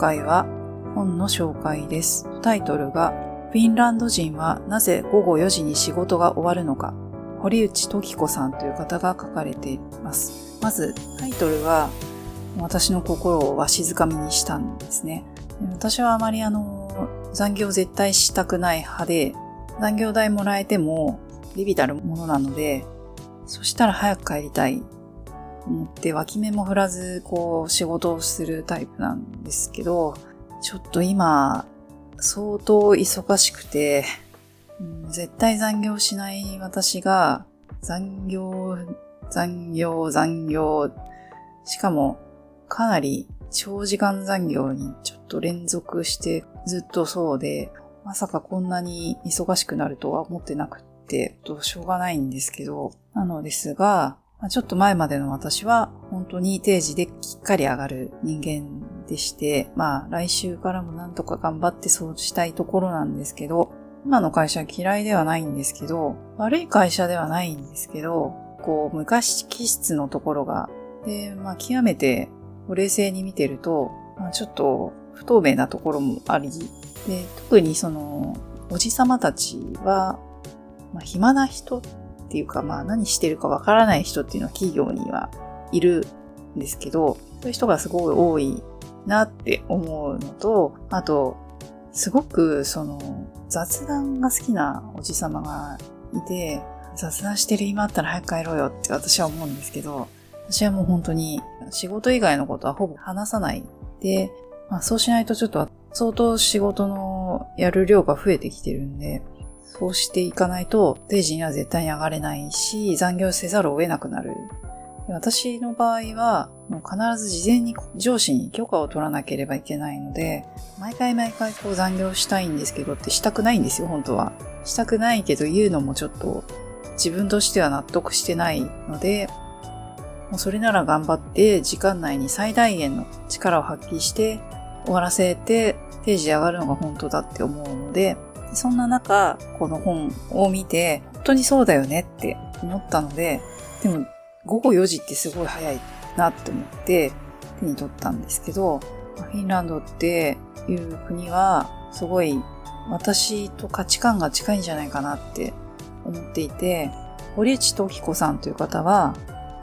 回は本の紹介です。タイトルが、フィンランド人はなぜ午後4時に仕事が終わるのか、堀内時子さんという方が書かれています。まず、タイトルが私の心をわしづかみにしたんですね。私はあまりあの、残業絶対したくない派で、残業代もらえてもビビたるものなので、そしたら早く帰りたい思って脇目も振らずこう仕事をするタイプなんですけど、ちょっと今相当忙しくて、絶対残業しない私が残業、残業、残業、しかもかなり長時間残業にちょっと連続してずっとそうで、まさかこんなに忙しくなるとは思ってなくって、しょうがないんですけど、なのですが、まあちょっと前までの私は本当に定時できっかり上がる人間でして、まあ来週からもなんとか頑張ってそうしたいところなんですけど、今の会社嫌いではないんですけど、悪い会社ではないんですけど、こう昔気質のところが、で、まあ極めて冷静に見てると、まあ、ちょっと不透明なところもあり、で、特にその、おじさまたちは、まあ、暇な人っていうか、まあ何してるかわからない人っていうのは企業にはいるんですけど、そういう人がすごい多いなって思うのと、あと、すごくその雑談が好きなおじさまがいて、雑談してる暇あったら早く帰ろうよって私は思うんですけど、私はもう本当に仕事以外のことはほぼ話さないで、まあそうしないとちょっと相当仕事のやる量が増えてきてるんで、そうしていかないと定時には絶対に上がれないし、残業せざるを得なくなる。私の場合は、もう必ず事前に上司に許可を取らなければいけないので、毎回毎回こう残業したいんですけどってしたくないんですよ、本当は。したくないけど言うのもちょっと自分としては納得してないので、もうそれなら頑張って時間内に最大限の力を発揮して終わらせて定時で上がるのが本当だって思うので、そんな中、この本を見て、本当にそうだよねって思ったので、でも午後4時ってすごい早いなって思って手に取ったんですけど、フィンランドっていう国はすごい私と価値観が近いんじゃないかなって思っていて、堀内時子さんという方は、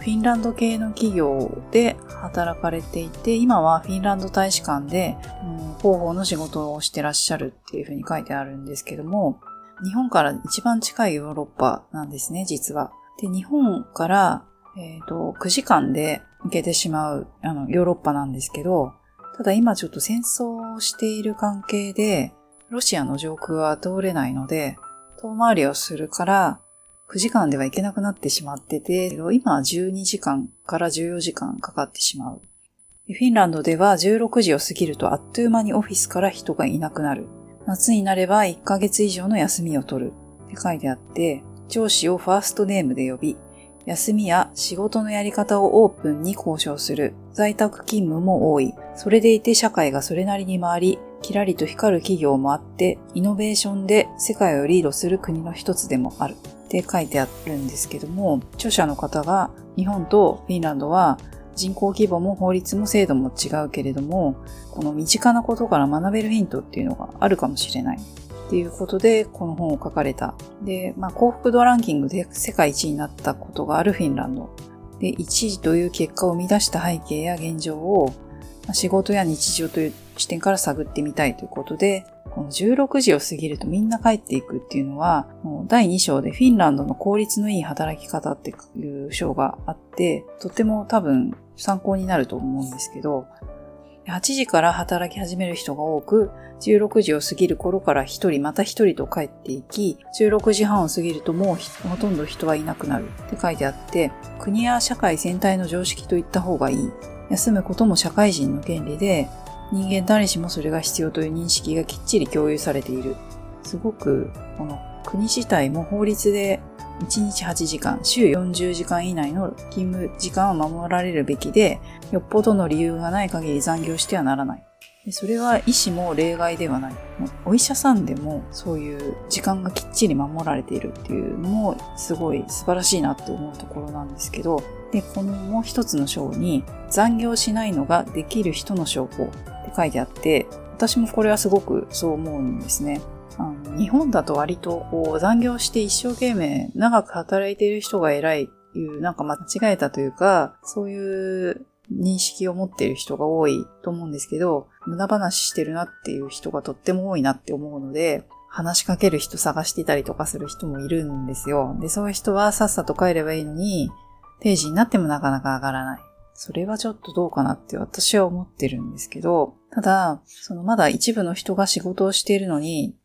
フィンランド系の企業で働かれていて、今はフィンランド大使館で、うん広報の仕事をしてらっしゃるっていうふうに書いてあるんですけども、日本から一番近いヨーロッパなんですね、実は。で、日本から、えっ、と、9時間で行けてしまう、あの、ヨーロッパなんですけど、ただ今ちょっと戦争をしている関係で、ロシアの上空は通れないので、遠回りをするから、9時間では行けなくなってしまってて、今は12時間から14時間かかってしまう。フィンランドでは16時を過ぎるとあっという間にオフィスから人がいなくなる。夏になれば1ヶ月以上の休みを取る。って書いてあって、上司をファーストネームで呼び、休みや仕事のやり方をオープンに交渉する。在宅勤務も多い。それでいて社会がそれなりに回り、キラリと光る企業もあって、イノベーションで世界をリードする国の一つでもある。って書いてあるんですけども、著者の方が日本とフィンランドは人口規模も法律も制度も違うけれども、この身近なことから学べるヒントっていうのがあるかもしれない。っていうことで、この本を書かれた。で、まあ、幸福度ランキングで世界一になったことがあるフィンランド。で、1位という結果を生み出した背景や現状を、まあ仕事や日常という視点から探ってみたいということで、この16時を過ぎるとみんな帰っていくっていうのは、第2章でフィンランドの効率のいい働き方っていう章があって、とても多分参考になると思うんですけど、8時から働き始める人が多く、16時を過ぎる頃から1人また1人と帰っていき、16時半を過ぎるともうほとんど人はいなくなるって書いてあって、国や社会全体の常識といった方がいい。休むことも社会人の権利で、人間誰しもそれが必要という認識がきっちり共有されている。すごく、この国自体も法律で1日8時間、週40時間以内の勤務時間は守られるべきで、よっぽどの理由がない限り残業してはならない。それは医師も例外ではない。お医者さんでもそういう時間がきっちり守られているっていうのもすごい素晴らしいなって思うところなんですけど、で、このもう一つの章に残業しないのができる人の証拠書いてあって、私もこれはすごくそう思うんですね。あの日本だと割とこう残業して一生懸命長く働いている人が偉いっていう、なんか間違えたというか、そういう認識を持っている人が多いと思うんですけど、無駄話してるなっていう人がとっても多いなって思うので、話しかける人探してたりとかする人もいるんですよ。で、そういう人はさっさと帰ればいいのに、定時になってもなかなか上がらない。それはちょっとどうかなって私は思ってるんですけど、ただ、そのまだ一部の人が仕事をしているのに、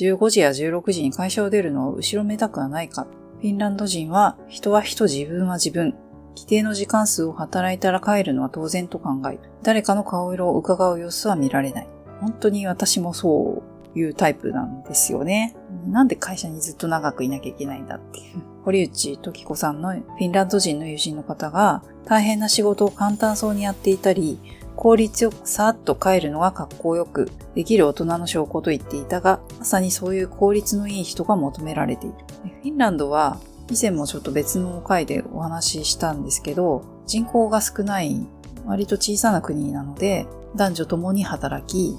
15時や16時に会社を出るのを後ろめたくはないか。フィンランド人は、人は人、自分は自分。規定の時間数を働いたら帰るのは当然と考え。誰かの顔色を伺う様子は見られない。本当に私もそういうタイプなんですよね。なんで会社にずっと長くいなきゃいけないんだっていう。堀内時子さんのフィンランド人の友人の方が大変な仕事を簡単そうにやっていたり、効率よくさーっと帰るのが格好よくできる大人の証拠と言っていたが、まさにそういう効率のいい人が求められている。フィンランドは以前もちょっと別の回でお話ししたんですけど、人口が少ない割と小さな国なので、男女ともに働き、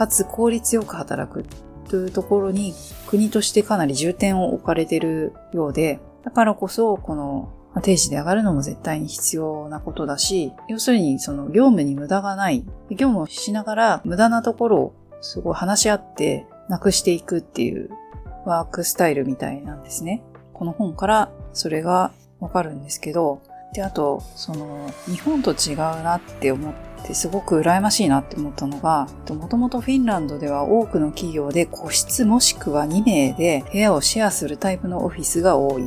かつ効率よく働くというところに国としてかなり重点を置かれているようで、だからこそこの定時で上がるのも絶対に必要なことだし、要するにその業務に無駄がない。業務をしながら無駄なところをすごい話し合ってなくしていくっていうワークスタイルみたいなんですね。この本からそれがわかるんですけど、で、あと、その、日本と違うなって思ってすごく羨ましいなって思ったのが、もともとフィンランドでは多くの企業で個室もしくは2名で部屋をシェアするタイプのオフィスが多い。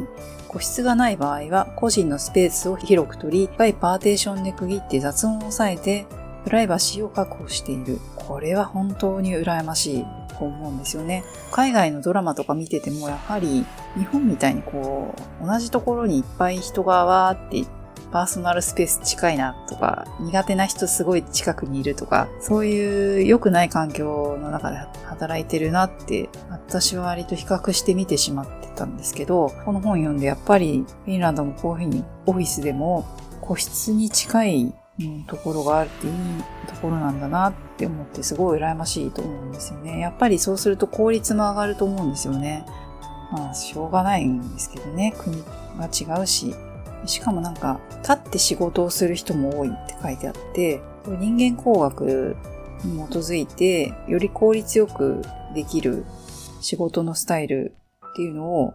個室がない場合は個人のスペースを広く取り、いっぱいパーテーションで区切って雑音を抑えて、プライバシーを確保している。これは本当に羨ましいと思うんですよね。海外のドラマとか見ててもやはり日本みたいにこう、同じところにいっぱい人がわーってパーソナルスペース近いなとか、苦手な人すごい近くにいるとか、そういう良くない環境の中で働いてるなって、私は割と比較して見てしまってたんですけど、この本読んでやっぱりフィンランドもこういうふうにオフィスでも個室に近い、ところがあるっていいところなんだなって思ってすごい羨ましいと思うんですよね。やっぱりそうすると効率も上がると思うんですよね。まあ、しょうがないんですけどね。国が違うし。しかもなんか、立って仕事をする人も多いって書いてあって、人間工学に基づいて、より効率よくできる仕事のスタイルっていうのを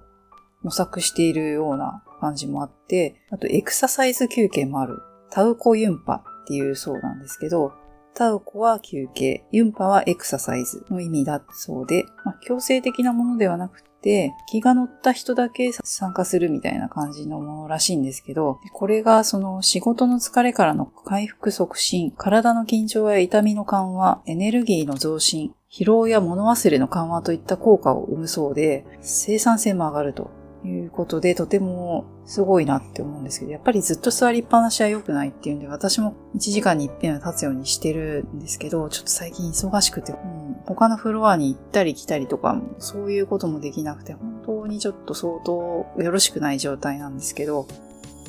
模索しているような感じもあって、あとエクササイズ休憩もある。タウコユンパっていうそうなんですけど、タウコは休憩、ユンパはエクササイズの意味だそうで、まあ、強制的なものではなくて、気が乗った人だけ参加するみたいな感じのものらしいんですけど、これがその仕事の疲れからの回復促進、体の緊張や痛みの緩和、エネルギーの増進、疲労や物忘れの緩和といった効果を生むそうで、生産性も上がると。いうことで、とてもすごいなって思うんですけど、やっぱりずっと座りっぱなしは良くないっていうんで、私も1時間に一遍は立つようにしてるんですけど、ちょっと最近忙しくて、うん、他のフロアに行ったり来たりとか、そういうこともできなくて、本当にちょっと相当よろしくない状態なんですけど、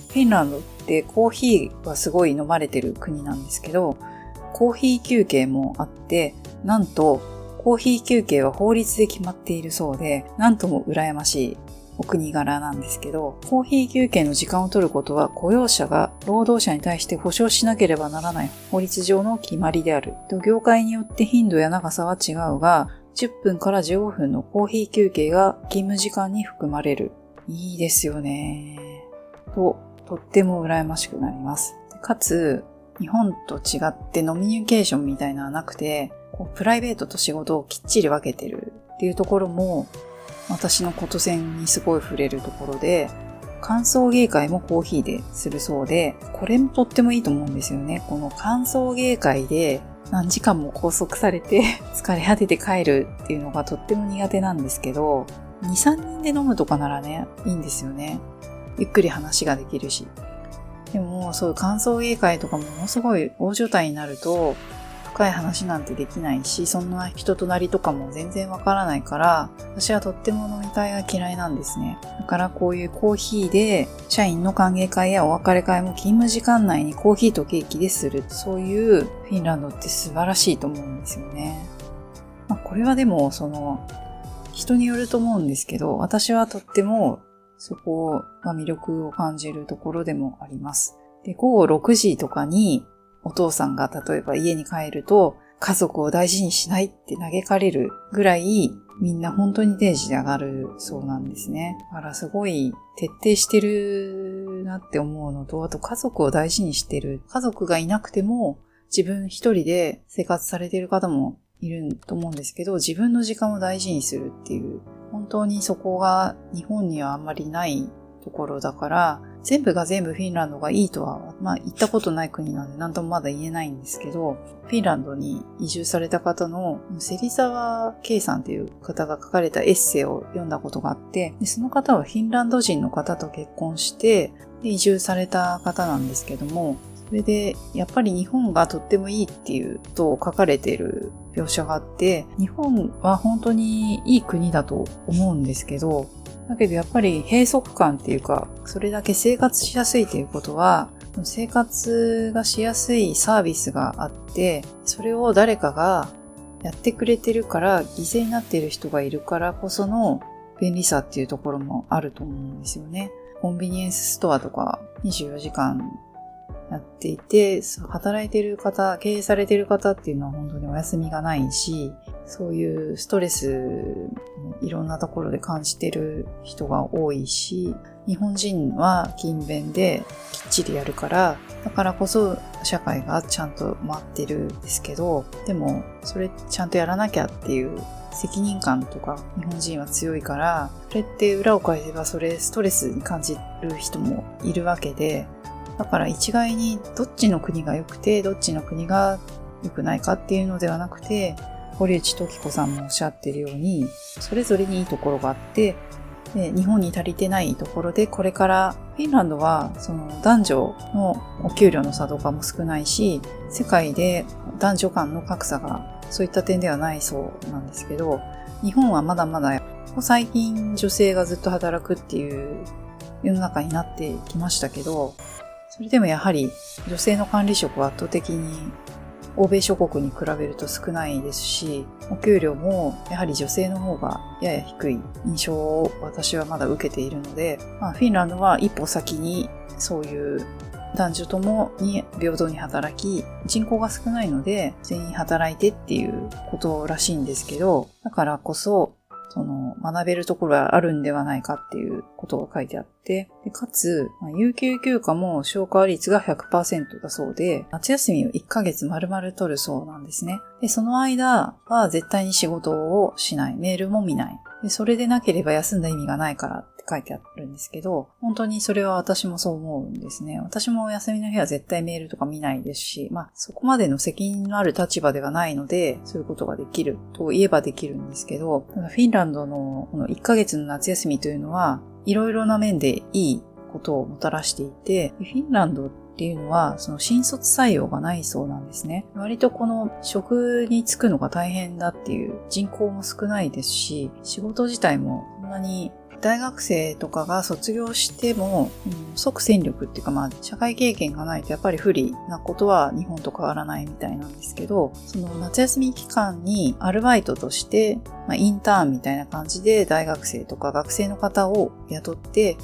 フィンランドってコーヒーはすごい飲まれてる国なんですけど、コーヒー休憩もあって、なんと、コーヒー休憩は法律で決まっているそうで、なんとも羨ましいお国柄なんですけど、コーヒー休憩の時間を取ることは雇用者が労働者に対して保障しなければならない法律上の決まりである。業界によって頻度や長さは違うが、10分から15分のコーヒー休憩が勤務時間に含まれる。いいですよね。と、とっても羨ましくなります。かつ、日本と違ってノミニケーションみたいなのはなくて、プライベートと仕事をきっちり分けてるっていうところも私のこと線にすごい触れるところで、歓送迎会もコーヒーでするそうで、これもとってもいいと思うんですよね。この歓送迎会で何時間も拘束されて 疲れ果てて帰るっていうのがとっても苦手なんですけど、2、3人で飲むとかならね、いいんですよね。ゆっくり話ができるし。でも、そういう歓送迎会とかものすごい大所帯になると、深い話なんてできないし、そんな人となりとかも全然わからないから、私はとっても飲み会が嫌いなんですね。だからこういうコーヒーで、社員の歓迎会やお別れ会も勤務時間内にコーヒーとケーキでする。そういうフィンランドって素晴らしいと思うんですよね。まあ、これはでも、その、人によると思うんですけど、私はとってもそこが魅力を感じるところでもあります。で、午後6時とかにお父さんが例えば家に帰ると家族を大事にしないって嘆かれるぐらいみんな本当に定時で上がるそうなんですね。だからすごい徹底してるなって思うのと、あと家族を大事にしてる。家族がいなくても自分一人で生活されてる方もいると思うんですけど、自分の時間を大事にするっていう、本当にそこが日本にはあんまりないところだから、全部が全部フィンランドがいいとは、まあ行ったことない国なんで何ともまだ言えないんですけど、フィンランドに移住された方の芹沢圭さんっていう方が書かれたエッセイを読んだことがあって、でその方はフィンランド人の方と結婚してで移住された方なんですけども、それで、やっぱり日本がとってもいいっていうと書かれている描写があって、日本は本当にいい国だと思うんですけど、だけどやっぱり閉塞感っていうか、それだけ生活しやすいということは、生活がしやすいサービスがあって、それを誰かがやってくれてるから、犠牲になっている人がいるからこその便利さっていうところもあると思うんですよね。コンビニエンスストアとか24時間やっていて、働いてる方、経営されてる方っていうのは本当にお休みがないし、そういうストレスいろんなところで感じてる人が多いし、日本人は勤勉できっちりやるから、だからこそ社会がちゃんと回ってるんですけど、でもそれちゃんとやらなきゃっていう責任感とか日本人は強いから、それって裏を返せばそれストレスに感じる人もいるわけで、だから一概にどっちの国が良くて、どっちの国が良くないかっていうのではなくて、堀内時子さんもおっしゃってるように、それぞれにいいところがあって、で日本に足りてないところで、これからフィンランドはその男女のお給料の差とかも少ないし、世界で男女間の格差がそういった点ではないそうなんですけど、日本はまだまだ最近女性がずっと働くっていう世の中になってきましたけど、それでもやはり女性の管理職は圧倒的に欧米諸国に比べると少ないですし、お給料もやはり女性の方がやや低い印象を私はまだ受けているので、まあ、フィンランドは一歩先にそういう男女ともに平等に働き、人口が少ないので全員働いてっていうことらしいんですけど、だからこそその、学べるところがあるんではないかっていうことが書いてあって、でかつ、まあ、有給休暇も消化率が100%だそうで、夏休みを1ヶ月丸々取るそうなんですね。で、その間は絶対に仕事をしない。メールも見ない。で、それでなければ休んだ意味がないからって書いてあるんですけど、本当にそれは私もそう思うんですね。私も休みの日は絶対メールとか見ないですし、まあそこまでの責任のある立場ではないので、そういうことができると言えばできるんですけど、フィンランドのこの1ヶ月の夏休みというのは、いろいろな面でいいことをもたらしていて、フィンランドっていうのは、その新卒採用がないそうなんですね。割とこの職に就くのが大変だっていう人口も少ないですし、仕事自体もそんなに大学生とかが卒業しても、うん、即戦力っていうかまあ社会経験がないとやっぱり不利なことは日本と変わらないみたいなんですけど、その夏休み期間にアルバイトとして、まあ、インターンみたいな感じで大学生とか学生の方を雇って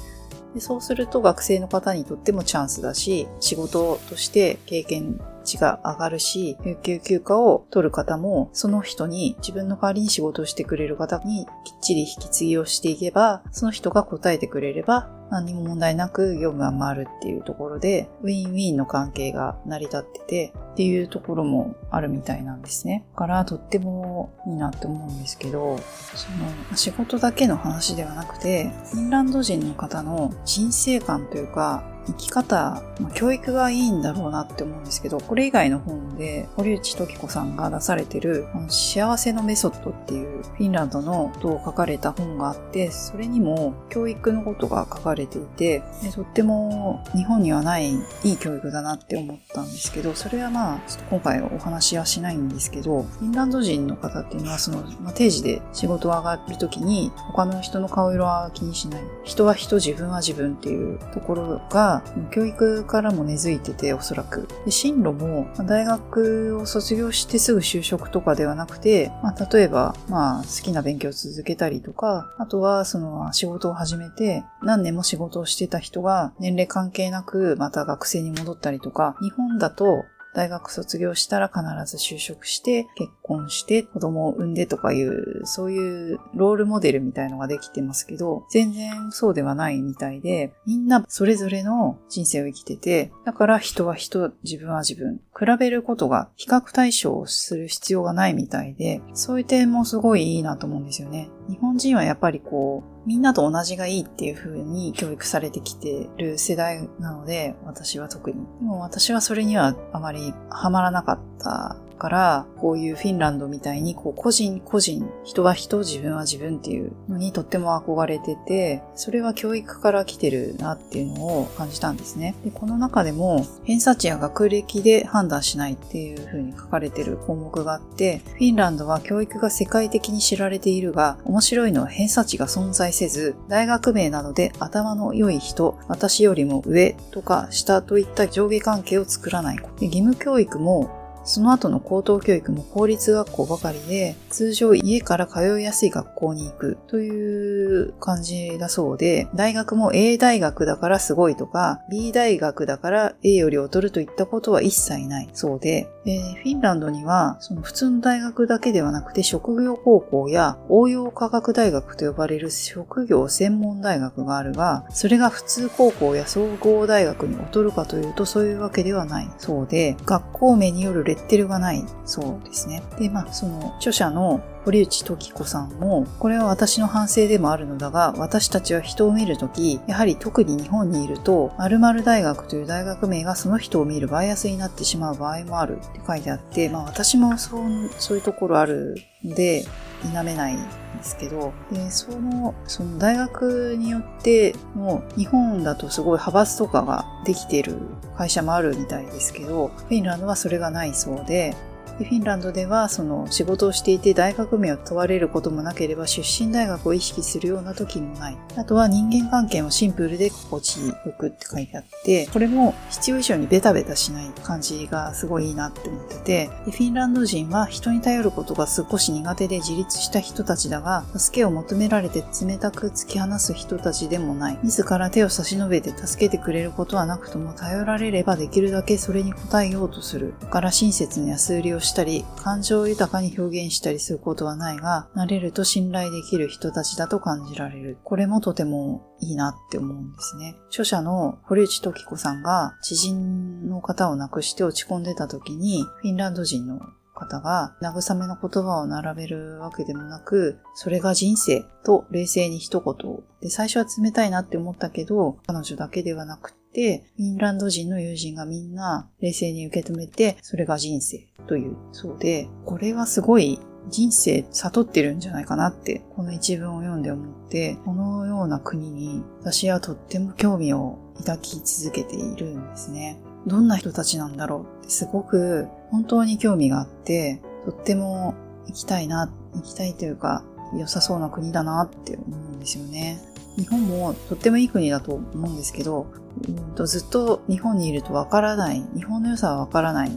でそうすると学生の方にとってもチャンスだし、仕事として経験値が上がるし、有給休暇を取る方も、その人に自分の代わりに仕事をしてくれる方にきっちり引き継ぎをしていけば、その人が答えてくれれば、何も問題なく業務が回るっていうところで、ウィンウィンの関係が成り立ってて、っていうところもあるみたいなんですね。だからとってもいいなって思うんですけど、その仕事だけの話ではなくて、フィンランド人の方の人生観というか、生き方、まあ、教育がいいんだろうなって思うんですけど、これ以外の本で、堀内時子さんが出されてる、幸せのメソッドっていうフィンランドのことを書かれた本があって、それにも教育のことが書かれていて、でとっても日本にはないいい教育だなって思ったんですけど、それはまあ、ちょっと今回お話はしないんですけど、フィンランド人の方っていうのは、その、まあ、定時で仕事が上がるときに、他の人の顔色は気にしない。人は人、自分は自分っていうところが、教育からも根付いてて、おそらく。で進路も、大学を卒業してすぐ就職とかではなくて、まあ、例えば、まあ、好きな勉強を続けたりとか、あとは、その、仕事を始めて、何年も仕事をしてた人が、年齢関係なく、また学生に戻ったりとか、日本だと、大学卒業したら必ず就職して、結婚して子供を産んでとかいう、そういうロールモデルみたいのができてますけど、全然そうではないみたいで、みんなそれぞれの人生を生きてて、だから人は人、自分は自分。比べることが比較対象をする必要がないみたいで、そういう点もすごいいいなと思うんですよね。日本人はやっぱりこう、みんなと同じがいいっていう風に教育されてきてる世代なので、私は特に。でも私はそれにはあまりハマらなかったから、こういうフィンランドみたいに、こう個人個人、人は人、自分は自分っていうのにとっても憧れてて、それは教育から来てるなっていうのを感じたんですね。でこの中でも、偏差値や学歴で判断しないっていう風に書かれてる項目があって、フィンランドは教育が世界的に知られているが、面白いのは偏差値が存在せず、大学名などで頭の良い人、私よりも上とか下といった上下関係を作らない。義務教育もその後の高等教育も公立学校ばかりで、通常家から通いやすい学校に行くという感じだそうで、大学も A 大学だからすごいとか、B 大学だから A より劣るといったことは一切ないそうで、でフィンランドにはその普通の大学だけではなくて職業高校や応用科学大学と呼ばれる職業専門大学があるが、それが普通高校や総合大学に劣るかというとそういうわけではないそうで、学校名によるレッテルがないそうですね。で、まあ、その著者の堀内時子さんも、これは私の反省でもあるのだが、私たちは人を見るとき、やはり特に日本にいると、〇〇大学という大学名がその人を見るバイアスになってしまう場合もあるって書いてあって、まあ私もそう、そういうところあるんで、否めないんですけど、で、その、その大学によっても日本だとすごい派閥とかができてる会社もあるみたいですけど、フィンランドはそれがないそうで、フィンランドではその仕事をしていて大学名を問われることもなければ出身大学を意識するような時もない。あとは人間関係もシンプルで心地よくって書いてあって、これも必要以上にベタベタしない感じがすごいいいなって思ってて、フィンランド人は人に頼ることが少し苦手で自立した人たちだが、助けを求められて冷たく突き放す人たちでもない。自ら手を差し伸べて助けてくれることはなくとも頼られればできるだけそれに応えようとする。から親切な安売りをしたり、感情を豊かに表現したりすることはないが、慣れると信頼できる人たちだと感じられる。これもとてもいいなって思うんですね。著者の堀内時子さんが知人の方を亡くして落ち込んでた時に、フィンランド人の方が慰めの言葉を並べるわけでもなく、それが人生と冷静に一言で、最初は冷たいなって思ったけど、彼女だけではなくて、フィンランド人の友人がみんな冷静に受け止めて、それが人生というそうで、これはすごい人生悟ってるんじゃないかなって、この一文を読んで思って、このような国に私はとっても興味を抱き続けているんですね。どんな人たちなんだろうってすごく本当に興味があって、とっても行きたいな、行きたいというか良さそうな国だなって思うんですよね。日本もとってもいい国だと思うんですけど、うんとずっと日本にいるとわからない、日本の良さはわからない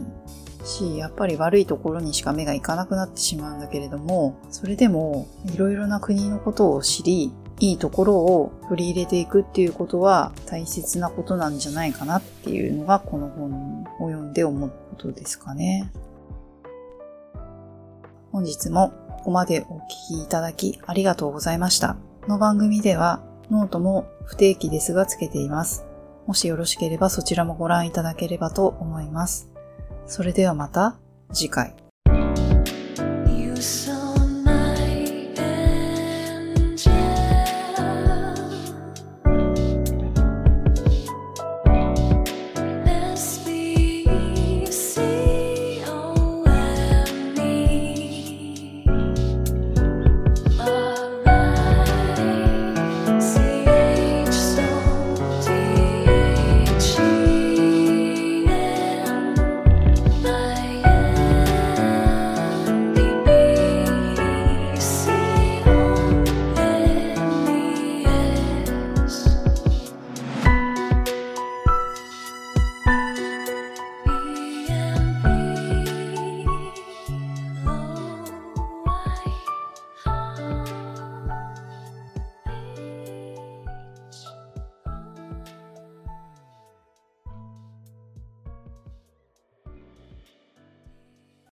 し、やっぱり悪いところにしか目がいかなくなってしまうんだけれども、それでもいろいろな国のことを知り、いいところを取り入れていくっていうことは大切なことなんじゃないかなっていうのがこの本を読んで思うことですかね。本日もここまでお聞きいただきありがとうございました。この番組ではノートも不定期ですがつけています。もしよろしければそちらもご覧いただければと思います。それではまた次回。